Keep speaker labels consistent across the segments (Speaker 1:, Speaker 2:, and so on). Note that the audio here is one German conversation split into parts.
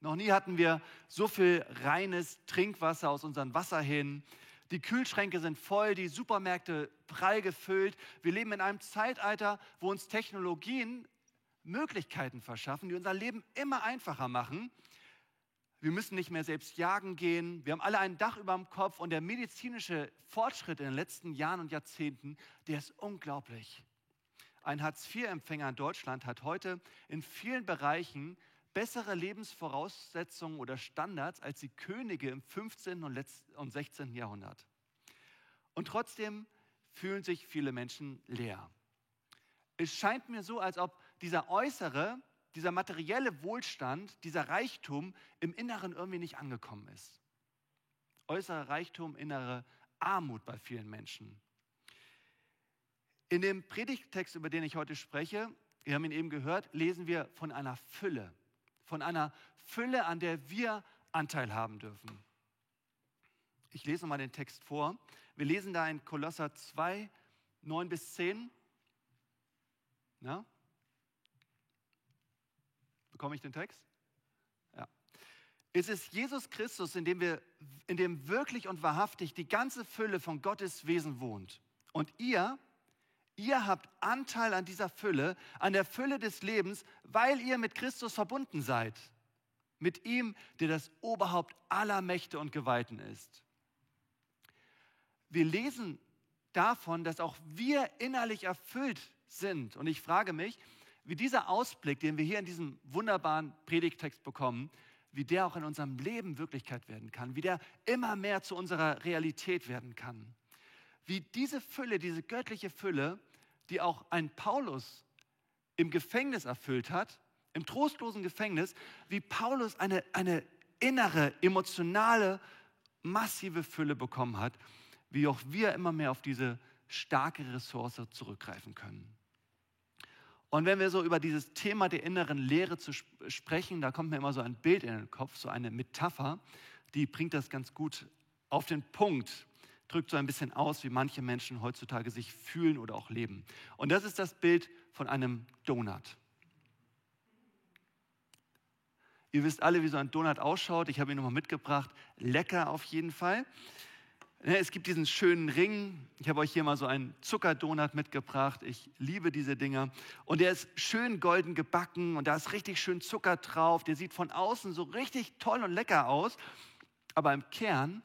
Speaker 1: Noch nie hatten wir so viel reines Trinkwasser aus unseren Wasserhähnen. Die Kühlschränke sind voll, die Supermärkte prall gefüllt. Wir leben in einem Zeitalter, wo uns Technologien Möglichkeiten verschaffen, die unser Leben immer einfacher machen. Wir müssen nicht mehr selbst jagen gehen. Wir haben alle ein Dach über dem Kopf und der medizinische Fortschritt in den letzten Jahren und Jahrzehnten, der ist unglaublich. Ein Hartz-IV-Empfänger in Deutschland hat heute in vielen Bereichen bessere Lebensvoraussetzungen oder Standards als die Könige im 15. und 16. Jahrhundert. Und trotzdem fühlen sich viele Menschen leer. Es scheint mir so, als ob dieser äußere, dieser materielle Wohlstand, dieser Reichtum im Inneren irgendwie nicht angekommen ist. Äußerer Reichtum, innere Armut bei vielen Menschen. In dem Predigttext, über den ich heute spreche, wir haben ihn eben gehört, lesen wir von einer Fülle, von einer Fülle, an der wir Anteil haben dürfen. Ich lese mal den Text vor. Wir lesen da in Kolosser 2, 9 bis 10. Na? Bekomme ich den Text? Ja. Es ist Jesus Christus, in dem, wir, in dem wirklich und wahrhaftig die ganze Fülle von Gottes Wesen wohnt. Und ihr, Ihr habt Anteil an dieser Fülle, an der Fülle des Lebens, weil ihr mit Christus verbunden seid. Mit ihm, der das Oberhaupt aller Mächte und Geweihten ist. Wir lesen davon, dass auch wir innerlich erfüllt sind. Und ich frage mich, wie dieser Ausblick, den wir hier in diesem wunderbaren Predigtext bekommen, wie der auch in unserem Leben Wirklichkeit werden kann, wie der immer mehr zu unserer Realität werden kann. Wie diese Fülle, diese göttliche Fülle die auch ein Paulus im Gefängnis erfüllt hat, im trostlosen Gefängnis, wie Paulus eine, eine innere, emotionale, massive Fülle bekommen hat, wie auch wir immer mehr auf diese starke Ressource zurückgreifen können. Und wenn wir so über dieses Thema der inneren Lehre zu sprechen, da kommt mir immer so ein Bild in den Kopf, so eine Metapher, die bringt das ganz gut auf den Punkt drückt so ein bisschen aus, wie manche Menschen heutzutage sich fühlen oder auch leben. Und das ist das Bild von einem Donut. Ihr wisst alle, wie so ein Donut ausschaut. Ich habe ihn nochmal mitgebracht. Lecker auf jeden Fall. Ne, es gibt diesen schönen Ring. Ich habe euch hier mal so einen Zuckerdonut mitgebracht. Ich liebe diese Dinger. Und der ist schön golden gebacken und da ist richtig schön Zucker drauf. Der sieht von außen so richtig toll und lecker aus. Aber im Kern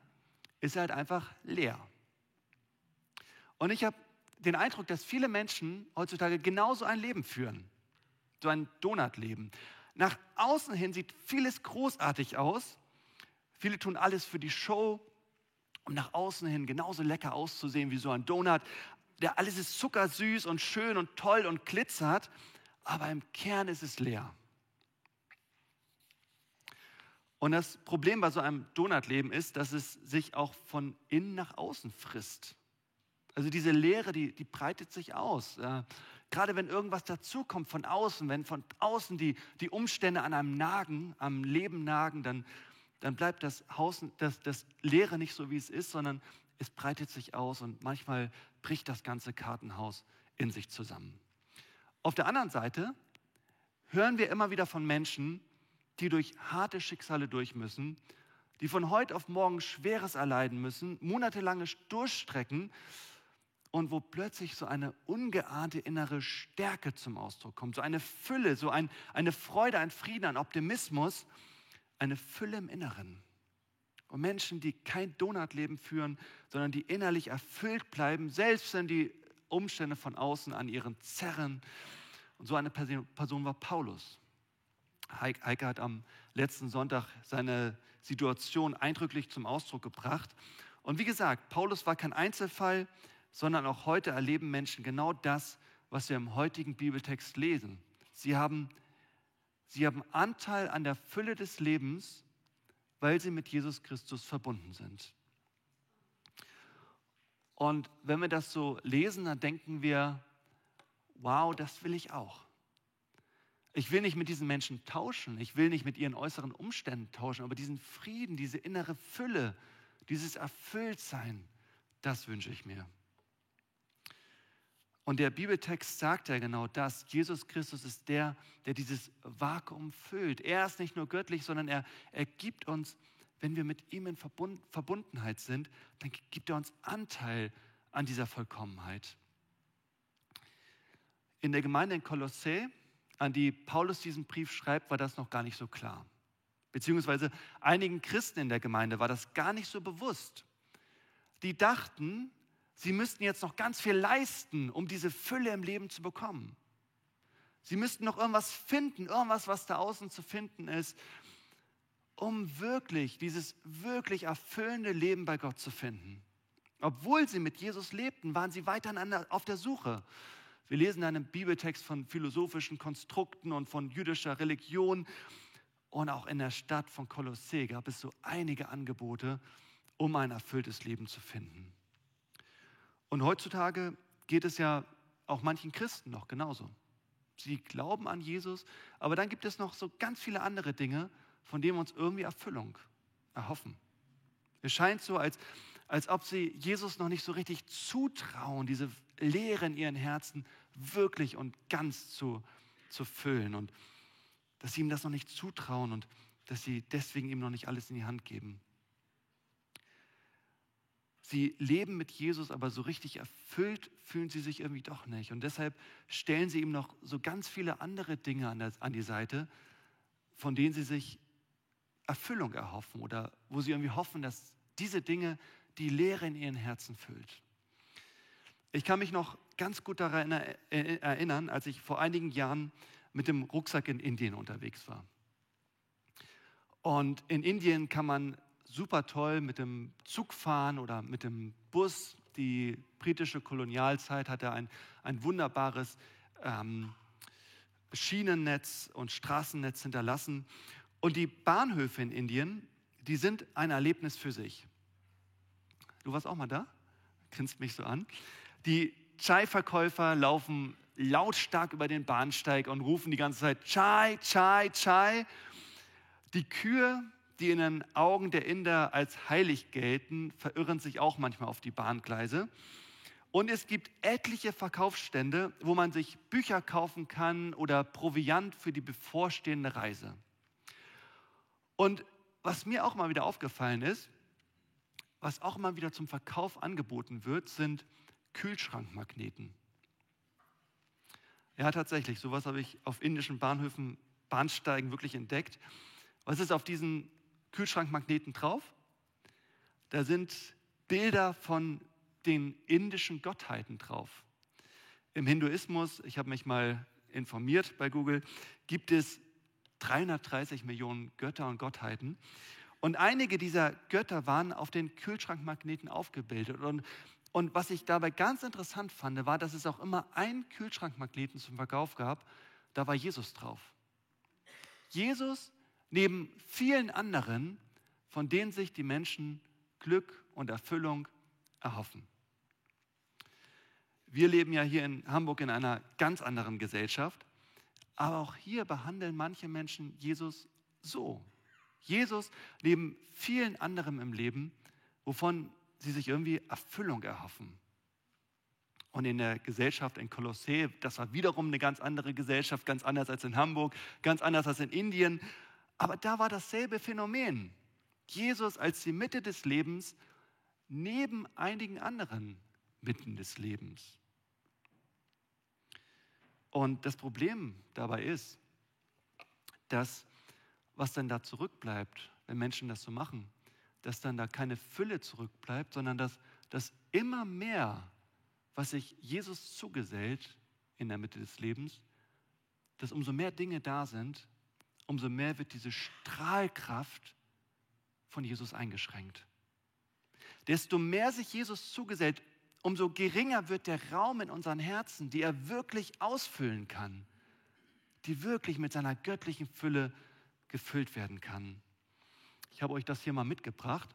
Speaker 1: ist halt einfach leer. Und ich habe den Eindruck, dass viele Menschen heutzutage genauso ein Leben führen. So ein Donutleben. Nach außen hin sieht vieles großartig aus. Viele tun alles für die Show, um nach außen hin genauso lecker auszusehen wie so ein Donut. Der alles ist zuckersüß und schön und toll und glitzert, aber im Kern ist es leer. Und das Problem bei so einem Donutleben ist, dass es sich auch von innen nach außen frisst. Also diese Leere, die, die breitet sich aus. Ja. Gerade wenn irgendwas dazukommt von außen, wenn von außen die, die Umstände an einem nagen, am Leben nagen, dann, dann bleibt das, Haus, das, das Leere nicht so, wie es ist, sondern es breitet sich aus und manchmal bricht das ganze Kartenhaus in sich zusammen. Auf der anderen Seite hören wir immer wieder von Menschen, die durch harte Schicksale durch müssen, die von heute auf morgen Schweres erleiden müssen, monatelange Durchstrecken und wo plötzlich so eine ungeahnte innere Stärke zum Ausdruck kommt, so eine Fülle, so ein, eine Freude, ein Frieden, ein Optimismus, eine Fülle im Inneren. Und Menschen, die kein Donutleben führen, sondern die innerlich erfüllt bleiben, selbst wenn die Umstände von außen an ihren zerren. Und so eine Person war Paulus. Heike hat am letzten Sonntag seine Situation eindrücklich zum Ausdruck gebracht. Und wie gesagt, Paulus war kein Einzelfall, sondern auch heute erleben Menschen genau das, was wir im heutigen Bibeltext lesen. Sie haben, sie haben Anteil an der Fülle des Lebens, weil sie mit Jesus Christus verbunden sind. Und wenn wir das so lesen, dann denken wir, wow, das will ich auch. Ich will nicht mit diesen Menschen tauschen, ich will nicht mit ihren äußeren Umständen tauschen, aber diesen Frieden, diese innere Fülle, dieses Erfülltsein, das wünsche ich mir. Und der Bibeltext sagt ja genau das. Jesus Christus ist der, der dieses Vakuum füllt. Er ist nicht nur göttlich, sondern er, er gibt uns, wenn wir mit ihm in Verbundenheit sind, dann gibt er uns Anteil an dieser Vollkommenheit. In der Gemeinde in Kolossä, an die Paulus diesen Brief schreibt, war das noch gar nicht so klar. Beziehungsweise einigen Christen in der Gemeinde war das gar nicht so bewusst. Die dachten, sie müssten jetzt noch ganz viel leisten, um diese Fülle im Leben zu bekommen. Sie müssten noch irgendwas finden, irgendwas, was da außen zu finden ist, um wirklich dieses wirklich erfüllende Leben bei Gott zu finden. Obwohl sie mit Jesus lebten, waren sie weiter auf der Suche. Wir lesen einen Bibeltext von philosophischen Konstrukten und von jüdischer Religion. Und auch in der Stadt von Kolossee gab es so einige Angebote, um ein erfülltes Leben zu finden. Und heutzutage geht es ja auch manchen Christen noch genauso. Sie glauben an Jesus, aber dann gibt es noch so ganz viele andere Dinge, von denen wir uns irgendwie Erfüllung erhoffen. Es scheint so, als, als ob sie Jesus noch nicht so richtig zutrauen, diese Lehre in ihren Herzen wirklich und ganz zu, zu füllen und dass sie ihm das noch nicht zutrauen und dass sie deswegen ihm noch nicht alles in die Hand geben. Sie leben mit Jesus, aber so richtig erfüllt fühlen sie sich irgendwie doch nicht. Und deshalb stellen sie ihm noch so ganz viele andere Dinge an, der, an die Seite, von denen sie sich Erfüllung erhoffen oder wo sie irgendwie hoffen, dass diese Dinge die Leere in ihren Herzen füllt. Ich kann mich noch ganz gut daran erinnern, als ich vor einigen Jahren mit dem Rucksack in Indien unterwegs war. Und in Indien kann man super toll mit dem Zug fahren oder mit dem Bus. Die britische Kolonialzeit hatte ein, ein wunderbares ähm, Schienennetz und Straßennetz hinterlassen. Und die Bahnhöfe in Indien, die sind ein Erlebnis für sich. Du warst auch mal da? Grinst mich so an. Die Chai-Verkäufer laufen lautstark über den Bahnsteig und rufen die ganze Zeit Chai, Chai, Chai. Die Kühe die in den Augen der Inder als heilig gelten, verirren sich auch manchmal auf die Bahngleise. Und es gibt etliche Verkaufsstände, wo man sich Bücher kaufen kann oder Proviant für die bevorstehende Reise. Und was mir auch mal wieder aufgefallen ist, was auch mal wieder zum Verkauf angeboten wird, sind Kühlschrankmagneten. Ja, tatsächlich, sowas habe ich auf indischen Bahnhöfen, Bahnsteigen wirklich entdeckt. Was ist auf diesen Kühlschrankmagneten drauf. Da sind Bilder von den indischen Gottheiten drauf. Im Hinduismus, ich habe mich mal informiert bei Google, gibt es 330 Millionen Götter und Gottheiten. Und einige dieser Götter waren auf den Kühlschrankmagneten aufgebildet. Und, und was ich dabei ganz interessant fand, war, dass es auch immer einen Kühlschrankmagneten zum Verkauf gab, da war Jesus drauf. Jesus neben vielen anderen, von denen sich die Menschen Glück und Erfüllung erhoffen. Wir leben ja hier in Hamburg in einer ganz anderen Gesellschaft, aber auch hier behandeln manche Menschen Jesus so. Jesus neben vielen anderen im Leben, wovon sie sich irgendwie Erfüllung erhoffen. Und in der Gesellschaft in Kolossee, das war wiederum eine ganz andere Gesellschaft, ganz anders als in Hamburg, ganz anders als in Indien, aber da war dasselbe Phänomen. Jesus als die Mitte des Lebens neben einigen anderen Mitten des Lebens. Und das Problem dabei ist, dass was dann da zurückbleibt, wenn Menschen das so machen, dass dann da keine Fülle zurückbleibt, sondern dass, dass immer mehr, was sich Jesus zugesellt in der Mitte des Lebens, dass umso mehr Dinge da sind, umso mehr wird diese Strahlkraft von Jesus eingeschränkt. Desto mehr sich Jesus zugesellt, umso geringer wird der Raum in unseren Herzen, die er wirklich ausfüllen kann, die wirklich mit seiner göttlichen Fülle gefüllt werden kann. Ich habe euch das hier mal mitgebracht.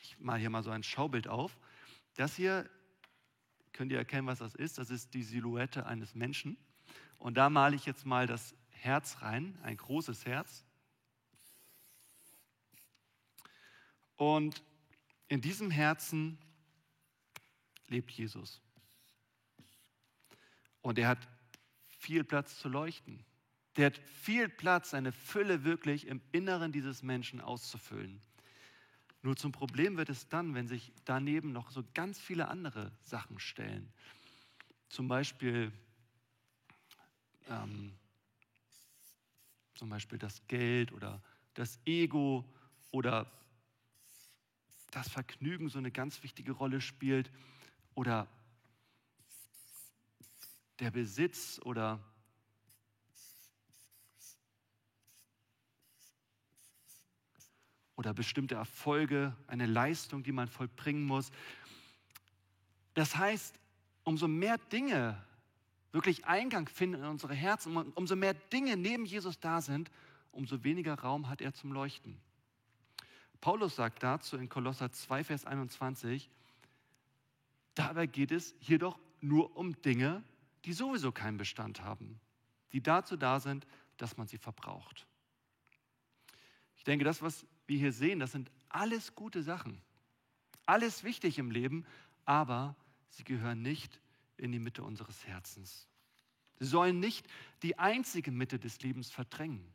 Speaker 1: Ich mache hier mal so ein Schaubild auf. Das hier, könnt ihr erkennen, was das ist? Das ist die Silhouette eines Menschen. Und da male ich jetzt mal das Herz rein, ein großes Herz. Und in diesem Herzen lebt Jesus. Und er hat viel Platz zu leuchten. Der hat viel Platz, seine Fülle wirklich im Inneren dieses Menschen auszufüllen. Nur zum Problem wird es dann, wenn sich daneben noch so ganz viele andere Sachen stellen. Zum Beispiel, ähm, zum Beispiel das Geld oder das Ego oder das Vergnügen so eine ganz wichtige Rolle spielt oder der Besitz oder oder bestimmte Erfolge, eine Leistung, die man vollbringen muss. Das heißt, umso mehr Dinge wirklich Eingang finden in unsere Herzen, umso mehr Dinge neben Jesus da sind, umso weniger Raum hat er zum Leuchten. Paulus sagt dazu in Kolosser 2, Vers 21, dabei geht es jedoch nur um Dinge, die sowieso keinen Bestand haben, die dazu da sind, dass man sie verbraucht. Ich denke, das, was wir hier sehen, das sind alles gute Sachen. Alles wichtig im Leben, aber sie gehören nicht in die Mitte unseres Herzens. Sie sollen nicht die einzige Mitte des Lebens verdrängen.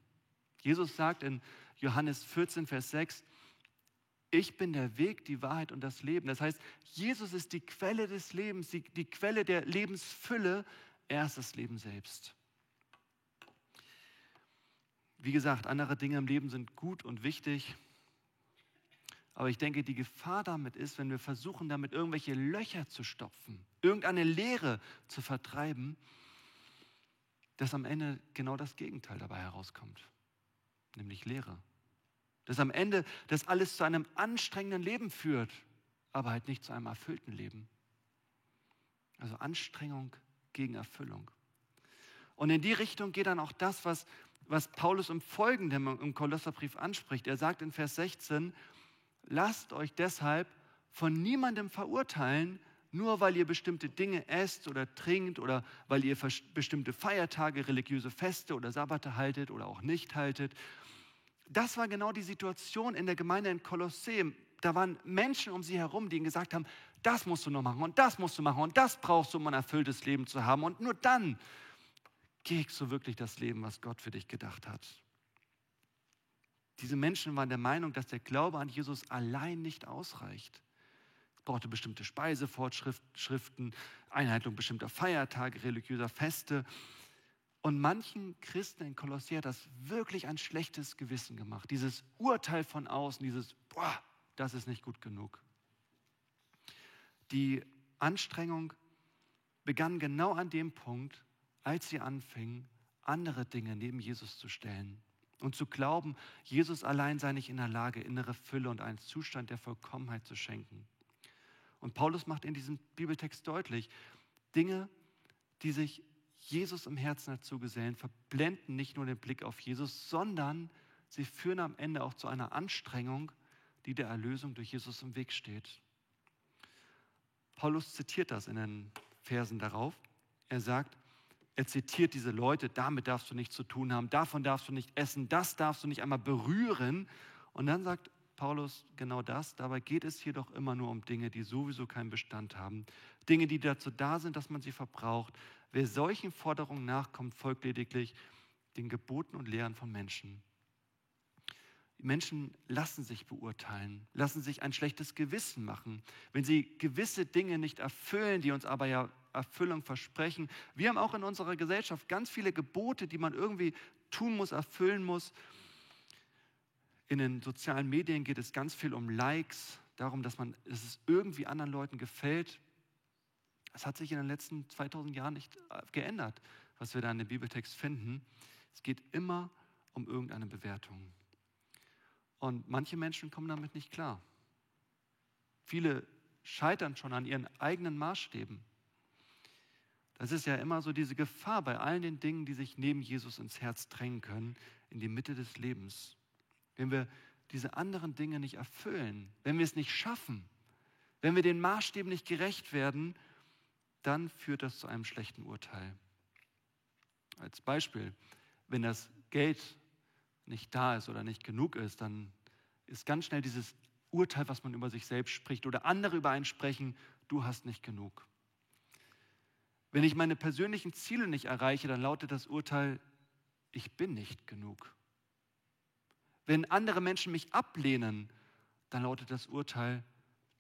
Speaker 1: Jesus sagt in Johannes 14, Vers 6, ich bin der Weg, die Wahrheit und das Leben. Das heißt, Jesus ist die Quelle des Lebens, die, die Quelle der Lebensfülle. Er ist das Leben selbst. Wie gesagt, andere Dinge im Leben sind gut und wichtig. Aber ich denke, die Gefahr damit ist, wenn wir versuchen, damit irgendwelche Löcher zu stopfen, irgendeine Leere zu vertreiben, dass am Ende genau das Gegenteil dabei herauskommt, nämlich Leere. Dass am Ende das alles zu einem anstrengenden Leben führt, aber halt nicht zu einem erfüllten Leben. Also Anstrengung gegen Erfüllung. Und in die Richtung geht dann auch das, was was Paulus im Folgenden im Kolosserbrief anspricht. Er sagt in Vers 16, lasst euch deshalb von niemandem verurteilen, nur weil ihr bestimmte Dinge esst oder trinkt oder weil ihr bestimmte Feiertage, religiöse Feste oder Sabbate haltet oder auch nicht haltet. Das war genau die Situation in der Gemeinde in Kolosseum. Da waren Menschen um sie herum, die ihnen gesagt haben, das musst du noch machen und das musst du machen und das brauchst du, um ein erfülltes Leben zu haben. Und nur dann kriegst du wirklich das Leben, was Gott für dich gedacht hat. Diese Menschen waren der Meinung, dass der Glaube an Jesus allein nicht ausreicht. Es brauchte bestimmte Speisefortschriften, Einhaltung bestimmter Feiertage, religiöser Feste. Und manchen Christen in Kolossier hat das wirklich ein schlechtes Gewissen gemacht. Dieses Urteil von außen, dieses, boah, das ist nicht gut genug. Die Anstrengung begann genau an dem Punkt, als sie anfingen, andere Dinge neben Jesus zu stellen und zu glauben, Jesus allein sei nicht in der Lage, innere Fülle und einen Zustand der Vollkommenheit zu schenken. Und Paulus macht in diesem Bibeltext deutlich, Dinge, die sich Jesus im Herzen dazu gesellen, verblenden nicht nur den Blick auf Jesus, sondern sie führen am Ende auch zu einer Anstrengung, die der Erlösung durch Jesus im Weg steht. Paulus zitiert das in den Versen darauf. Er sagt, er zitiert diese Leute, damit darfst du nichts zu tun haben, davon darfst du nicht essen, das darfst du nicht einmal berühren. Und dann sagt Paulus genau das, dabei geht es hier doch immer nur um Dinge, die sowieso keinen Bestand haben. Dinge, die dazu da sind, dass man sie verbraucht. Wer solchen Forderungen nachkommt, folgt lediglich den Geboten und Lehren von Menschen. Menschen lassen sich beurteilen, lassen sich ein schlechtes Gewissen machen, wenn sie gewisse Dinge nicht erfüllen, die uns aber ja Erfüllung versprechen. Wir haben auch in unserer Gesellschaft ganz viele Gebote, die man irgendwie tun muss, erfüllen muss. In den sozialen Medien geht es ganz viel um Likes, darum, dass, man, dass es irgendwie anderen Leuten gefällt. Es hat sich in den letzten 2000 Jahren nicht äh, geändert, was wir da in dem Bibeltext finden. Es geht immer um irgendeine Bewertung. Und manche Menschen kommen damit nicht klar. Viele scheitern schon an ihren eigenen Maßstäben. Das ist ja immer so diese Gefahr bei allen den Dingen, die sich neben Jesus ins Herz drängen können, in die Mitte des Lebens. Wenn wir diese anderen Dinge nicht erfüllen, wenn wir es nicht schaffen, wenn wir den Maßstäben nicht gerecht werden, dann führt das zu einem schlechten Urteil. Als Beispiel, wenn das Geld nicht da ist oder nicht genug ist, dann ist ganz schnell dieses Urteil, was man über sich selbst spricht oder andere über einen sprechen, du hast nicht genug. Wenn ich meine persönlichen Ziele nicht erreiche, dann lautet das Urteil, ich bin nicht genug. Wenn andere Menschen mich ablehnen, dann lautet das Urteil,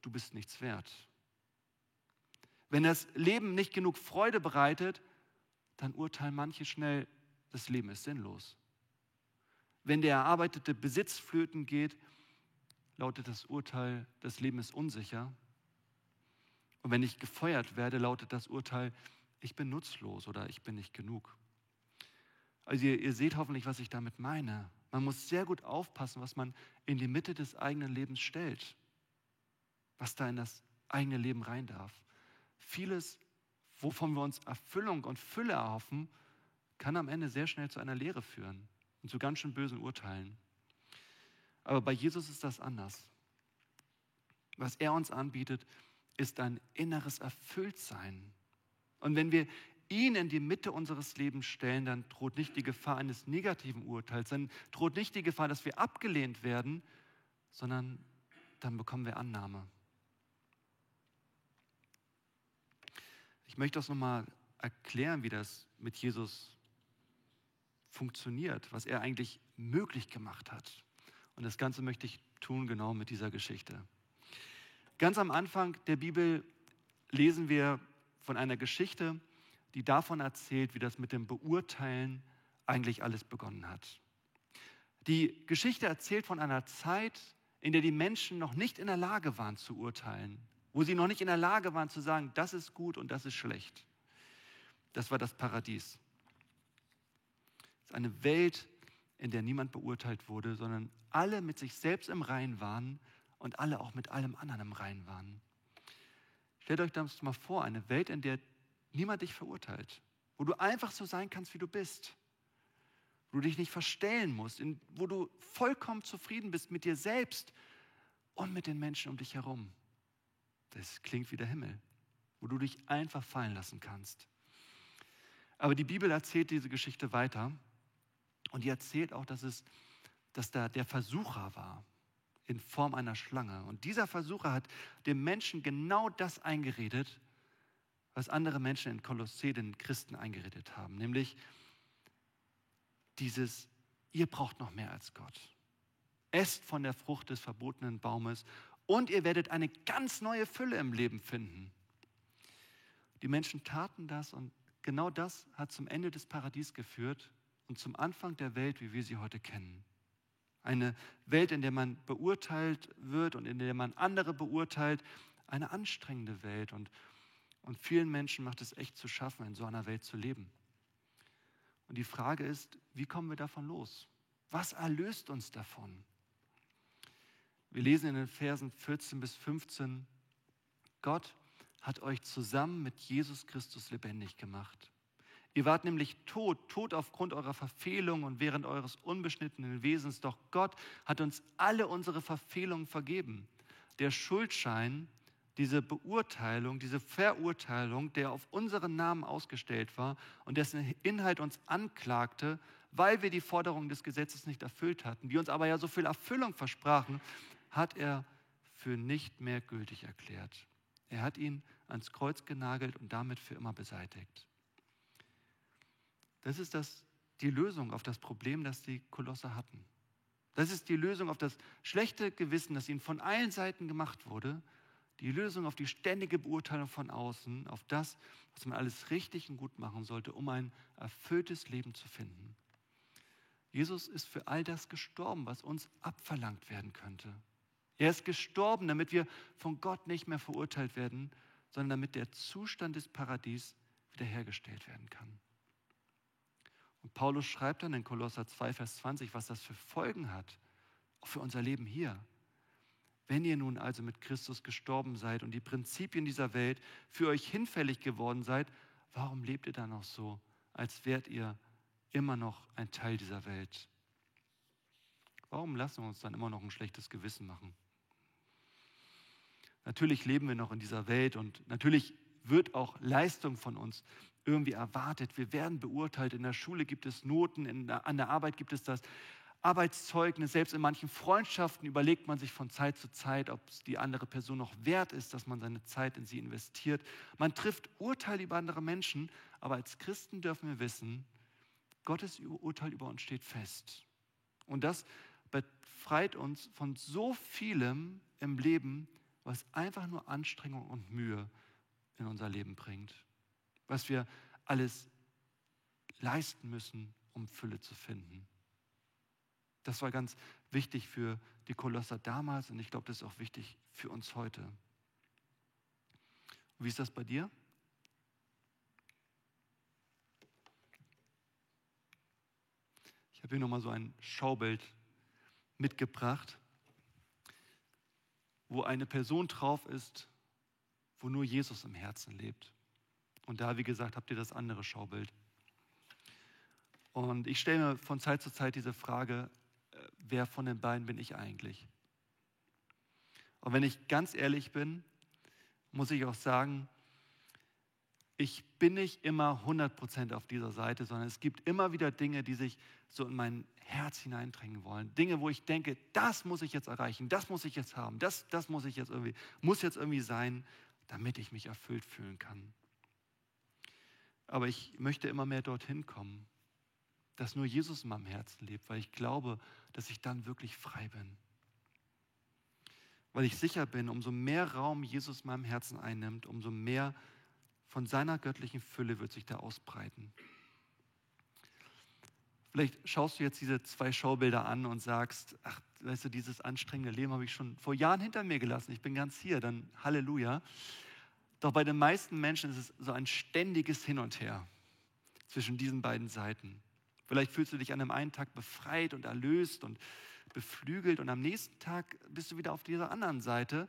Speaker 1: du bist nichts wert. Wenn das Leben nicht genug Freude bereitet, dann urteilen manche schnell, das Leben ist sinnlos. Wenn der erarbeitete Besitz flöten geht, lautet das Urteil, das Leben ist unsicher. Und wenn ich gefeuert werde, lautet das Urteil, ich bin nutzlos oder ich bin nicht genug. Also ihr, ihr seht hoffentlich, was ich damit meine. Man muss sehr gut aufpassen, was man in die Mitte des eigenen Lebens stellt, was da in das eigene Leben rein darf. Vieles, wovon wir uns Erfüllung und Fülle erhoffen, kann am Ende sehr schnell zu einer Lehre führen und zu ganz schön bösen Urteilen. Aber bei Jesus ist das anders. Was er uns anbietet, ist ein inneres Erfülltsein. Und wenn wir ihn in die Mitte unseres Lebens stellen, dann droht nicht die Gefahr eines negativen Urteils, dann droht nicht die Gefahr, dass wir abgelehnt werden, sondern dann bekommen wir Annahme. Ich möchte das nochmal erklären, wie das mit Jesus funktioniert, was er eigentlich möglich gemacht hat. Und das Ganze möchte ich tun genau mit dieser Geschichte. Ganz am Anfang der Bibel lesen wir von einer Geschichte, die davon erzählt, wie das mit dem Beurteilen eigentlich alles begonnen hat. Die Geschichte erzählt von einer Zeit, in der die Menschen noch nicht in der Lage waren zu urteilen, wo sie noch nicht in der Lage waren zu sagen, das ist gut und das ist schlecht. Das war das Paradies. Es ist eine Welt, in der niemand beurteilt wurde, sondern alle mit sich selbst im Rein waren und alle auch mit allem anderen im Rein waren. Stellt euch das mal vor, eine Welt, in der niemand dich verurteilt, wo du einfach so sein kannst, wie du bist, wo du dich nicht verstellen musst, in, wo du vollkommen zufrieden bist mit dir selbst und mit den Menschen um dich herum. Das klingt wie der Himmel, wo du dich einfach fallen lassen kannst. Aber die Bibel erzählt diese Geschichte weiter und die erzählt auch, dass es, dass da der Versucher war in Form einer Schlange. Und dieser Versucher hat dem Menschen genau das eingeredet, was andere Menschen in Kolossä den Christen eingeredet haben, nämlich dieses, ihr braucht noch mehr als Gott. Esst von der Frucht des verbotenen Baumes und ihr werdet eine ganz neue Fülle im Leben finden. Die Menschen taten das und genau das hat zum Ende des Paradies geführt und zum Anfang der Welt, wie wir sie heute kennen. Eine Welt, in der man beurteilt wird und in der man andere beurteilt. Eine anstrengende Welt. Und, und vielen Menschen macht es echt zu schaffen, in so einer Welt zu leben. Und die Frage ist, wie kommen wir davon los? Was erlöst uns davon? Wir lesen in den Versen 14 bis 15, Gott hat euch zusammen mit Jesus Christus lebendig gemacht. Ihr wart nämlich tot, tot aufgrund eurer Verfehlung und während eures unbeschnittenen Wesens. Doch Gott hat uns alle unsere Verfehlungen vergeben. Der Schuldschein, diese Beurteilung, diese Verurteilung, der auf unseren Namen ausgestellt war und dessen Inhalt uns anklagte, weil wir die Forderungen des Gesetzes nicht erfüllt hatten, die uns aber ja so viel Erfüllung versprachen, hat er für nicht mehr gültig erklärt. Er hat ihn ans Kreuz genagelt und damit für immer beseitigt. Das ist das, die Lösung auf das Problem, das die Kolosse hatten. Das ist die Lösung auf das schlechte Gewissen, das ihnen von allen Seiten gemacht wurde. Die Lösung auf die ständige Beurteilung von außen, auf das, was man alles richtig und gut machen sollte, um ein erfülltes Leben zu finden. Jesus ist für all das gestorben, was uns abverlangt werden könnte. Er ist gestorben, damit wir von Gott nicht mehr verurteilt werden, sondern damit der Zustand des Paradies wiederhergestellt werden kann. Und Paulus schreibt dann in Kolosser 2, Vers 20, was das für Folgen hat, auch für unser Leben hier. Wenn ihr nun also mit Christus gestorben seid und die Prinzipien dieser Welt für euch hinfällig geworden seid, warum lebt ihr dann noch so, als wärt ihr immer noch ein Teil dieser Welt? Warum lassen wir uns dann immer noch ein schlechtes Gewissen machen? Natürlich leben wir noch in dieser Welt und natürlich wird auch Leistung von uns irgendwie erwartet. Wir werden beurteilt. In der Schule gibt es Noten, der, an der Arbeit gibt es das. Arbeitszeugnis, selbst in manchen Freundschaften überlegt man sich von Zeit zu Zeit, ob es die andere Person noch wert ist, dass man seine Zeit in sie investiert. Man trifft Urteile über andere Menschen, aber als Christen dürfen wir wissen, Gottes Urteil über uns steht fest. Und das befreit uns von so vielem im Leben, was einfach nur Anstrengung und Mühe in unser Leben bringt. Was wir alles leisten müssen, um Fülle zu finden. Das war ganz wichtig für die Kolosser damals und ich glaube, das ist auch wichtig für uns heute. Wie ist das bei dir? Ich habe hier nochmal so ein Schaubild mitgebracht, wo eine Person drauf ist, wo nur Jesus im Herzen lebt. Und da, wie gesagt, habt ihr das andere Schaubild. Und ich stelle mir von Zeit zu Zeit diese Frage, wer von den beiden bin ich eigentlich? Und wenn ich ganz ehrlich bin, muss ich auch sagen, ich bin nicht immer 100% auf dieser Seite, sondern es gibt immer wieder Dinge, die sich so in mein Herz hineindrängen wollen. Dinge, wo ich denke, das muss ich jetzt erreichen, das muss ich jetzt haben, das, das muss ich jetzt irgendwie, muss jetzt irgendwie sein, damit ich mich erfüllt fühlen kann. Aber ich möchte immer mehr dorthin kommen dass nur Jesus in meinem Herzen lebt, weil ich glaube, dass ich dann wirklich frei bin. Weil ich sicher bin, umso mehr Raum Jesus in meinem Herzen einnimmt, umso mehr von seiner göttlichen Fülle wird sich da ausbreiten. Vielleicht schaust du jetzt diese zwei Schaubilder an und sagst, ach, weißt du, dieses anstrengende Leben habe ich schon vor Jahren hinter mir gelassen. Ich bin ganz hier, dann Halleluja. Doch bei den meisten Menschen ist es so ein ständiges Hin und Her zwischen diesen beiden Seiten. Vielleicht fühlst du dich an einem einen Tag befreit und erlöst und beflügelt und am nächsten Tag bist du wieder auf dieser anderen Seite.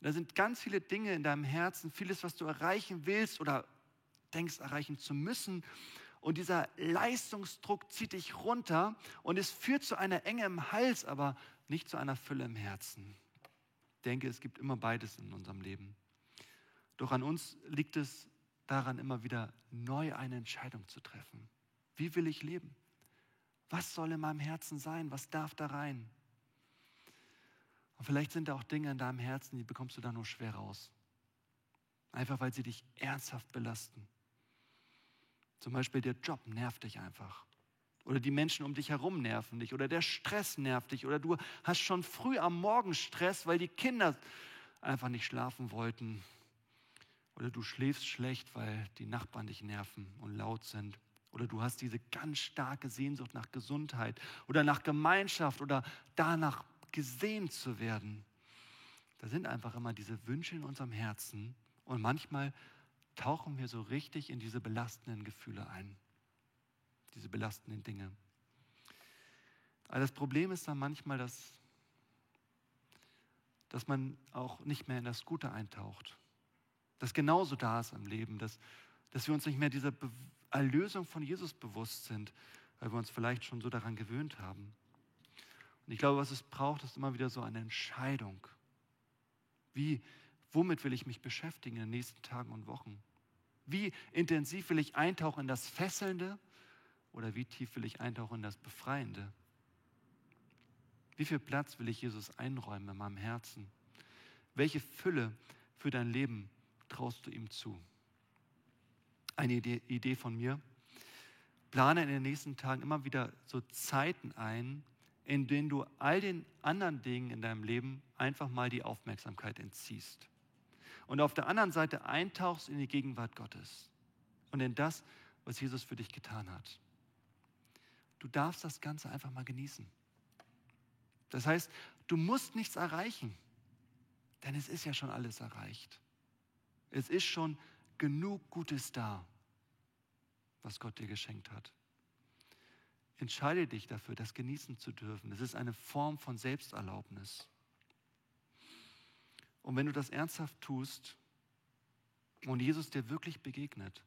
Speaker 1: Da sind ganz viele Dinge in deinem Herzen, vieles, was du erreichen willst oder denkst erreichen zu müssen. Und dieser Leistungsdruck zieht dich runter und es führt zu einer Enge im Hals, aber nicht zu einer Fülle im Herzen. Ich denke, es gibt immer beides in unserem Leben. Doch an uns liegt es daran, immer wieder neu eine Entscheidung zu treffen. Wie will ich leben? Was soll in meinem Herzen sein? Was darf da rein? Und vielleicht sind da auch Dinge in deinem Herzen, die bekommst du da nur schwer raus. Einfach weil sie dich ernsthaft belasten. Zum Beispiel der Job nervt dich einfach. Oder die Menschen um dich herum nerven dich. Oder der Stress nervt dich. Oder du hast schon früh am Morgen Stress, weil die Kinder einfach nicht schlafen wollten. Oder du schläfst schlecht, weil die Nachbarn dich nerven und laut sind. Oder du hast diese ganz starke Sehnsucht nach Gesundheit oder nach Gemeinschaft oder danach gesehen zu werden. Da sind einfach immer diese Wünsche in unserem Herzen und manchmal tauchen wir so richtig in diese belastenden Gefühle ein, diese belastenden Dinge. Aber das Problem ist dann manchmal, dass, dass man auch nicht mehr in das Gute eintaucht. Das genauso da ist im Leben, dass, dass wir uns nicht mehr dieser Erlösung von Jesus bewusst sind, weil wir uns vielleicht schon so daran gewöhnt haben. Und ich glaube, was es braucht, ist immer wieder so eine Entscheidung. Wie, womit will ich mich beschäftigen in den nächsten Tagen und Wochen? Wie intensiv will ich eintauchen in das Fesselnde oder wie tief will ich eintauchen in das Befreiende? Wie viel Platz will ich Jesus einräumen in meinem Herzen? Welche Fülle für dein Leben traust du ihm zu? eine Idee, von mir. Plane in den nächsten Tagen immer wieder so Zeiten ein, in denen du all den anderen Dingen in deinem Leben einfach mal die Aufmerksamkeit entziehst. Und auf der anderen Seite eintauchst in die Gegenwart Gottes und in das, was Jesus für dich getan hat. Du darfst das Ganze einfach mal genießen. Das heißt, du musst nichts erreichen, denn es ist ja schon alles erreicht. Es ist schon genug Gutes da, was Gott dir geschenkt hat. Entscheide dich dafür, das genießen zu dürfen. Es ist eine Form von Selbsterlaubnis. Und wenn du das ernsthaft tust und Jesus dir wirklich begegnet,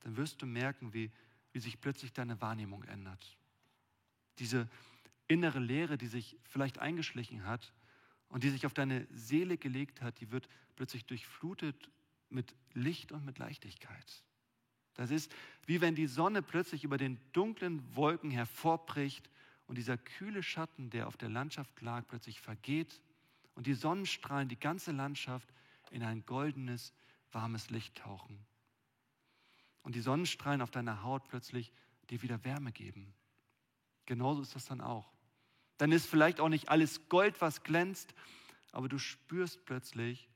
Speaker 1: dann wirst du merken, wie, wie sich plötzlich deine Wahrnehmung ändert. Diese innere Leere, die sich vielleicht eingeschlichen hat und die sich auf deine Seele gelegt hat, die wird plötzlich durchflutet mit Licht und mit Leichtigkeit. Das ist wie wenn die Sonne plötzlich über den dunklen Wolken hervorbricht und dieser kühle Schatten, der auf der Landschaft lag, plötzlich vergeht und die Sonnenstrahlen die ganze Landschaft in ein goldenes, warmes Licht tauchen. Und die Sonnenstrahlen auf deiner Haut plötzlich dir wieder Wärme geben. Genauso ist das dann auch. Dann ist vielleicht auch nicht alles Gold, was glänzt, aber du spürst plötzlich,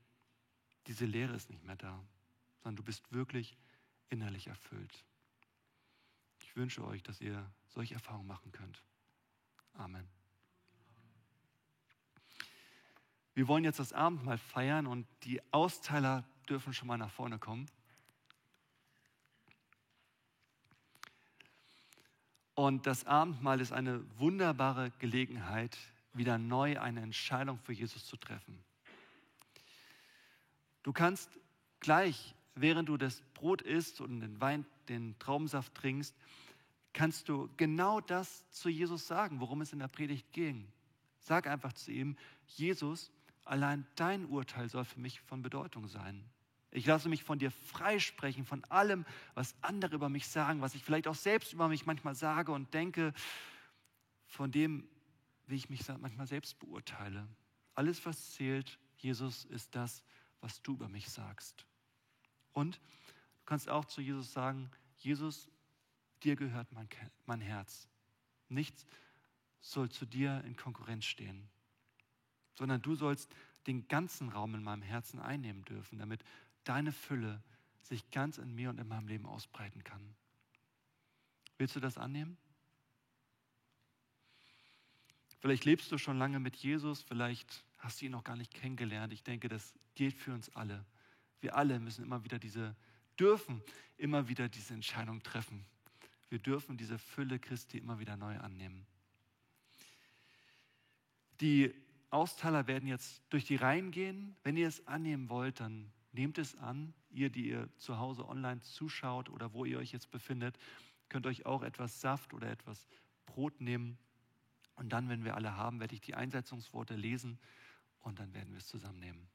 Speaker 1: diese Leere ist nicht mehr da, sondern du bist wirklich innerlich erfüllt. Ich wünsche euch, dass ihr solche Erfahrungen machen könnt. Amen. Wir wollen jetzt das Abendmahl feiern und die Austeiler dürfen schon mal nach vorne kommen. Und das Abendmahl ist eine wunderbare Gelegenheit, wieder neu eine Entscheidung für Jesus zu treffen. Du kannst gleich, während du das Brot isst und den Wein, den Traubensaft trinkst, kannst du genau das zu Jesus sagen, worum es in der Predigt ging. Sag einfach zu ihm, Jesus, allein dein Urteil soll für mich von Bedeutung sein. Ich lasse mich von dir freisprechen, von allem, was andere über mich sagen, was ich vielleicht auch selbst über mich manchmal sage und denke, von dem, wie ich mich manchmal selbst beurteile. Alles, was zählt, Jesus, ist das, was du über mich sagst. Und du kannst auch zu Jesus sagen, Jesus, dir gehört mein, mein Herz. Nichts soll zu dir in Konkurrenz stehen, sondern du sollst den ganzen Raum in meinem Herzen einnehmen dürfen, damit deine Fülle sich ganz in mir und in meinem Leben ausbreiten kann. Willst du das annehmen? Vielleicht lebst du schon lange mit Jesus, vielleicht hast du ihn noch gar nicht kennengelernt. Ich denke, das gilt für uns alle. Wir alle müssen immer wieder diese, dürfen immer wieder diese Entscheidung treffen. Wir dürfen diese Fülle Christi immer wieder neu annehmen. Die Austeiler werden jetzt durch die Reihen gehen. Wenn ihr es annehmen wollt, dann nehmt es an. Ihr, die ihr zu Hause online zuschaut oder wo ihr euch jetzt befindet, könnt euch auch etwas Saft oder etwas Brot nehmen. Und dann, wenn wir alle haben, werde ich die Einsetzungsworte lesen und dann werden wir es zusammennehmen.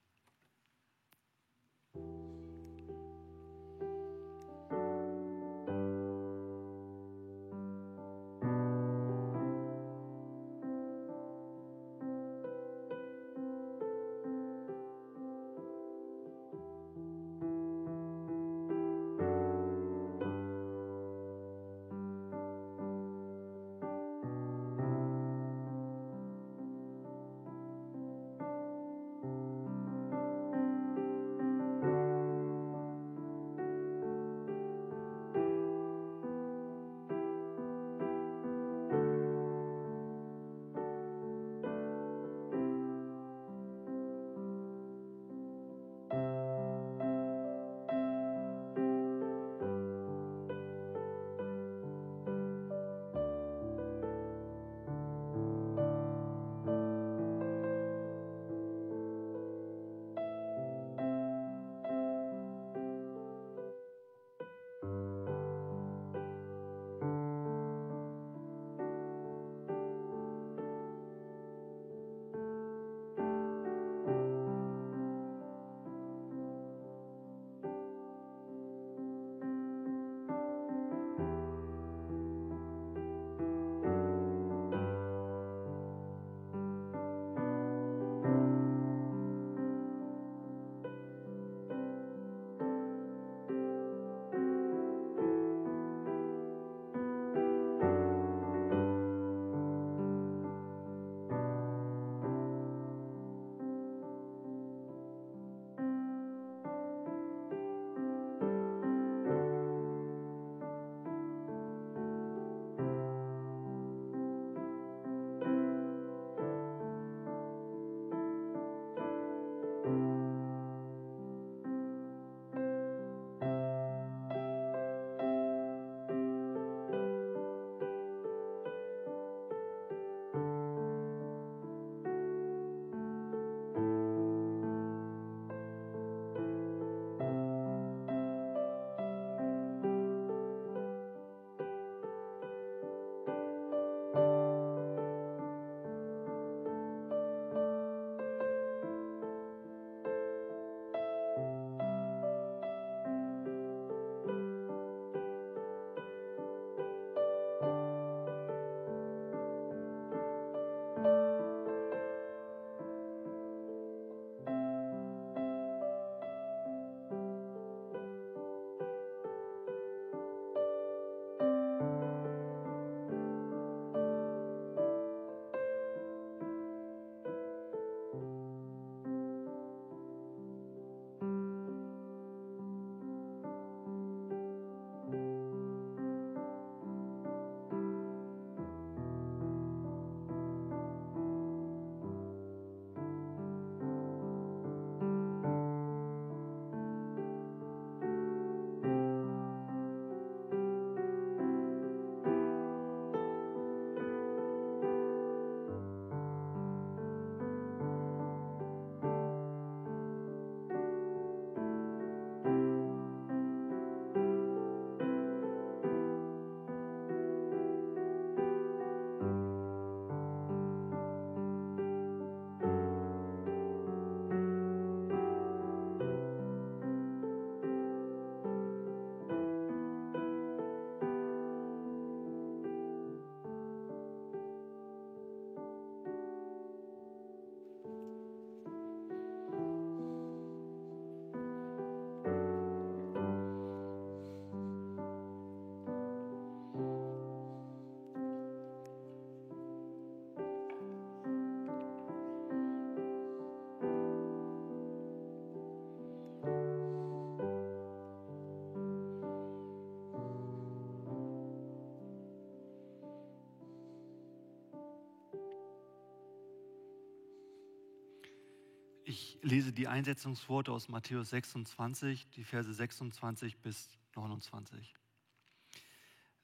Speaker 1: Ich lese die Einsetzungsworte aus Matthäus 26, die Verse 26 bis 29.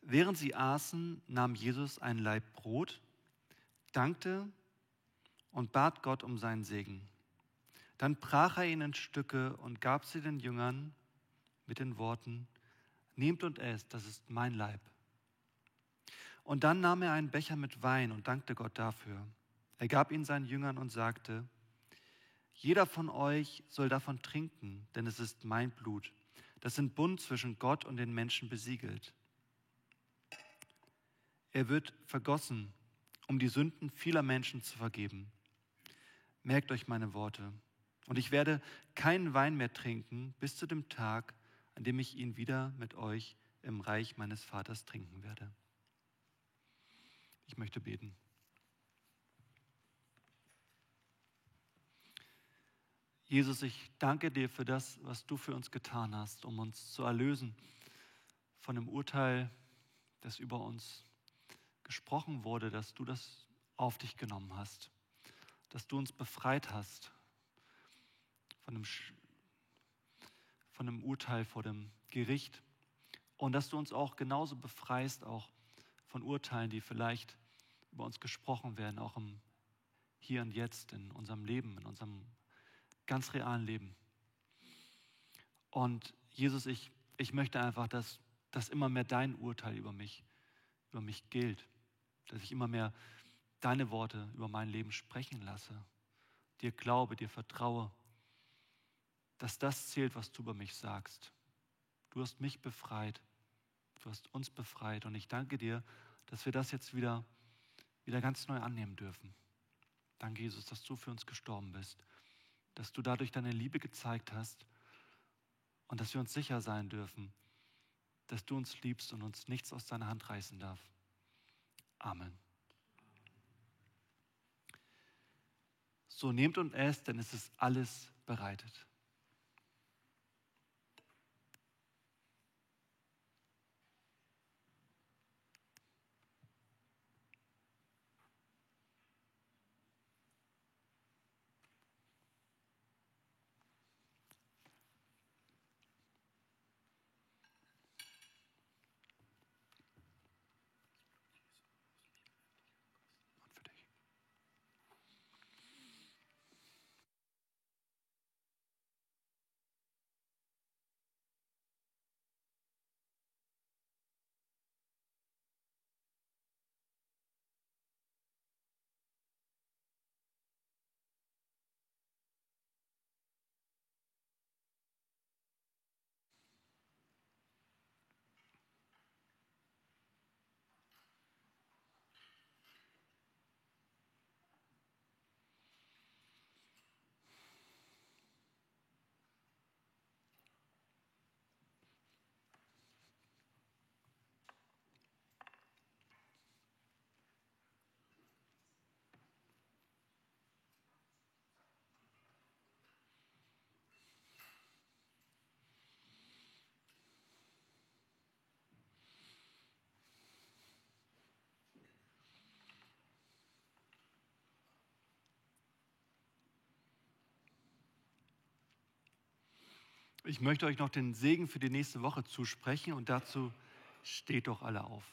Speaker 1: Während sie aßen, nahm Jesus ein Laib Brot, dankte und bat Gott um seinen Segen. Dann brach er ihn in Stücke und gab sie den Jüngern mit den Worten, Nehmt und esst, das ist mein Leib. Und dann nahm er einen Becher mit Wein und dankte Gott dafür. Er gab ihn seinen Jüngern und sagte, jeder von euch soll davon trinken, denn es ist mein Blut, das in Bund zwischen Gott und den Menschen besiegelt. Er wird vergossen, um die Sünden vieler Menschen zu vergeben. Merkt euch meine Worte. Und ich werde keinen Wein mehr trinken bis zu dem Tag, an dem ich ihn wieder mit euch im Reich meines Vaters trinken werde. Ich möchte beten. Jesus, ich danke dir für das, was du für uns getan hast, um uns zu erlösen von dem Urteil, das über uns gesprochen wurde, dass du das auf dich genommen hast, dass du uns befreit hast von dem, von dem Urteil vor dem Gericht und dass du uns auch genauso befreist, auch von Urteilen, die vielleicht über uns gesprochen werden, auch im Hier und Jetzt, in unserem Leben, in unserem ganz realen Leben. Und Jesus, ich, ich möchte einfach, dass, dass immer mehr dein Urteil über mich, über mich gilt, dass ich immer mehr deine Worte über mein Leben sprechen lasse, dir glaube, dir vertraue, dass das zählt, was du über mich sagst. Du hast mich befreit, du hast uns befreit und ich danke dir, dass wir das jetzt wieder, wieder ganz neu annehmen dürfen. Danke, Jesus, dass du für uns gestorben bist dass du dadurch deine Liebe gezeigt hast und dass wir uns sicher sein dürfen, dass du uns liebst und uns nichts aus deiner Hand reißen darf. Amen. So nehmt und esst, denn es ist alles bereitet. Ich möchte euch noch den Segen für die nächste Woche zusprechen und dazu steht doch alle auf.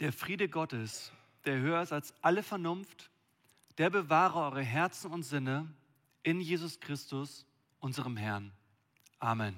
Speaker 1: Der Friede Gottes, der höher ist als alle Vernunft, der bewahre eure Herzen und Sinne in Jesus Christus, unserem Herrn. Amen.